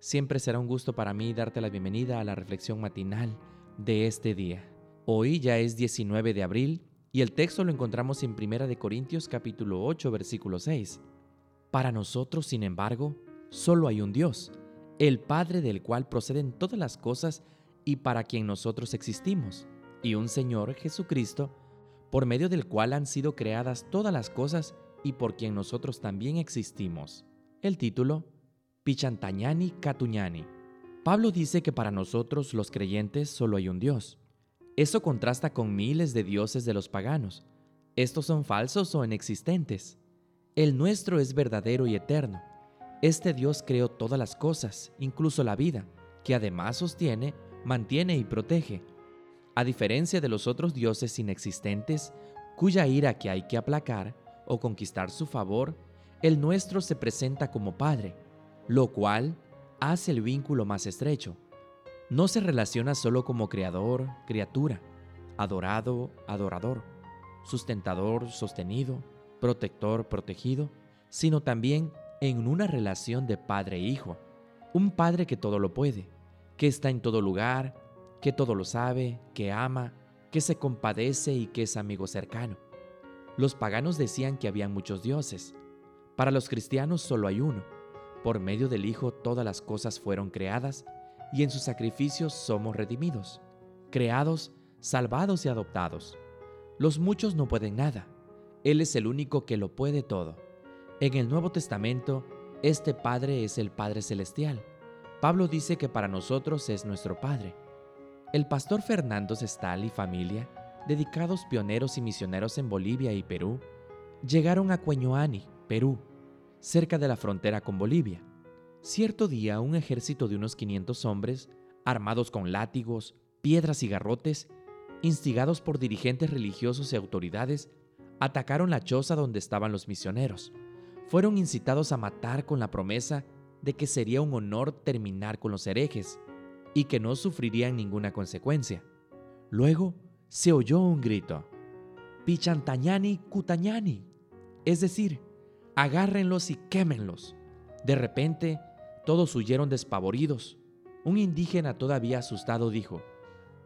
Siempre será un gusto para mí darte la bienvenida a la reflexión matinal de este día. Hoy ya es 19 de abril y el texto lo encontramos en 1 de Corintios capítulo 8 versículo 6. Para nosotros, sin embargo, solo hay un Dios, el Padre del cual proceden todas las cosas y para quien nosotros existimos, y un Señor Jesucristo, por medio del cual han sido creadas todas las cosas y por quien nosotros también existimos. El título Pichantañani Catuñani. Pablo dice que para nosotros los creyentes solo hay un Dios. Eso contrasta con miles de dioses de los paganos. Estos son falsos o inexistentes. El nuestro es verdadero y eterno. Este Dios creó todas las cosas, incluso la vida, que además sostiene, mantiene y protege. A diferencia de los otros dioses inexistentes, cuya ira que hay que aplacar o conquistar su favor, el nuestro se presenta como Padre, lo cual hace el vínculo más estrecho. No se relaciona solo como creador, criatura, adorado, adorador, sustentador, sostenido, protector, protegido, sino también en una relación de padre e. Un padre que todo lo puede, que está en todo lugar, que todo lo sabe, que ama, que se compadece y que es amigo cercano. Los paganos decían que había muchos dioses. Para los cristianos solo hay uno, por medio del Hijo todas las cosas fueron creadas y en sus sacrificios somos redimidos, creados, salvados y adoptados. Los muchos no pueden nada. Él es el único que lo puede todo. En el Nuevo Testamento, este Padre es el Padre Celestial. Pablo dice que para nosotros es nuestro Padre. El pastor Fernando Sestal y familia, dedicados pioneros y misioneros en Bolivia y Perú, llegaron a Cueñoani, Perú, cerca de la frontera con Bolivia. Cierto día un ejército de unos 500 hombres, armados con látigos, piedras y garrotes, instigados por dirigentes religiosos y autoridades, atacaron la choza donde estaban los misioneros. Fueron incitados a matar con la promesa de que sería un honor terminar con los herejes y que no sufrirían ninguna consecuencia. Luego se oyó un grito, Pichantañani Cutañani, es decir, agárrenlos y quémenlos. De repente, todos huyeron despavoridos. Un indígena todavía asustado dijo,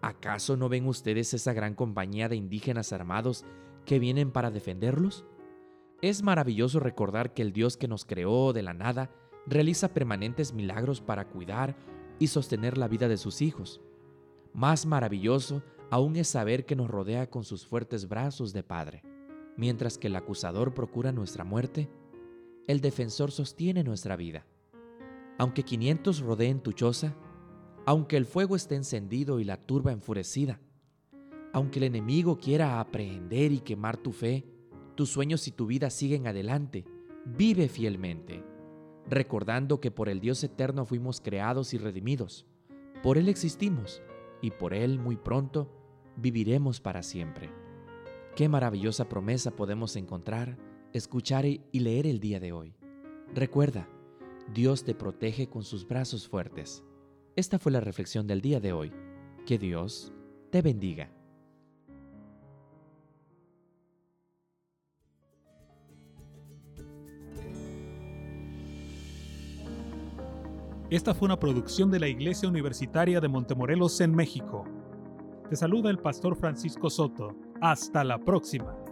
¿acaso no ven ustedes esa gran compañía de indígenas armados que vienen para defenderlos? Es maravilloso recordar que el Dios que nos creó de la nada realiza permanentes milagros para cuidar y sostener la vida de sus hijos. Más maravilloso aún es saber que nos rodea con sus fuertes brazos de Padre. Mientras que el acusador procura nuestra muerte, el defensor sostiene nuestra vida. Aunque 500 rodeen tu choza, aunque el fuego esté encendido y la turba enfurecida, aunque el enemigo quiera aprehender y quemar tu fe, tus sueños y tu vida siguen adelante, vive fielmente, recordando que por el Dios eterno fuimos creados y redimidos, por Él existimos y por Él muy pronto viviremos para siempre. Qué maravillosa promesa podemos encontrar, escuchar y leer el día de hoy. Recuerda, Dios te protege con sus brazos fuertes. Esta fue la reflexión del día de hoy. Que Dios te bendiga. Esta fue una producción de la Iglesia Universitaria de Montemorelos en México. Te saluda el pastor Francisco Soto. Hasta la próxima.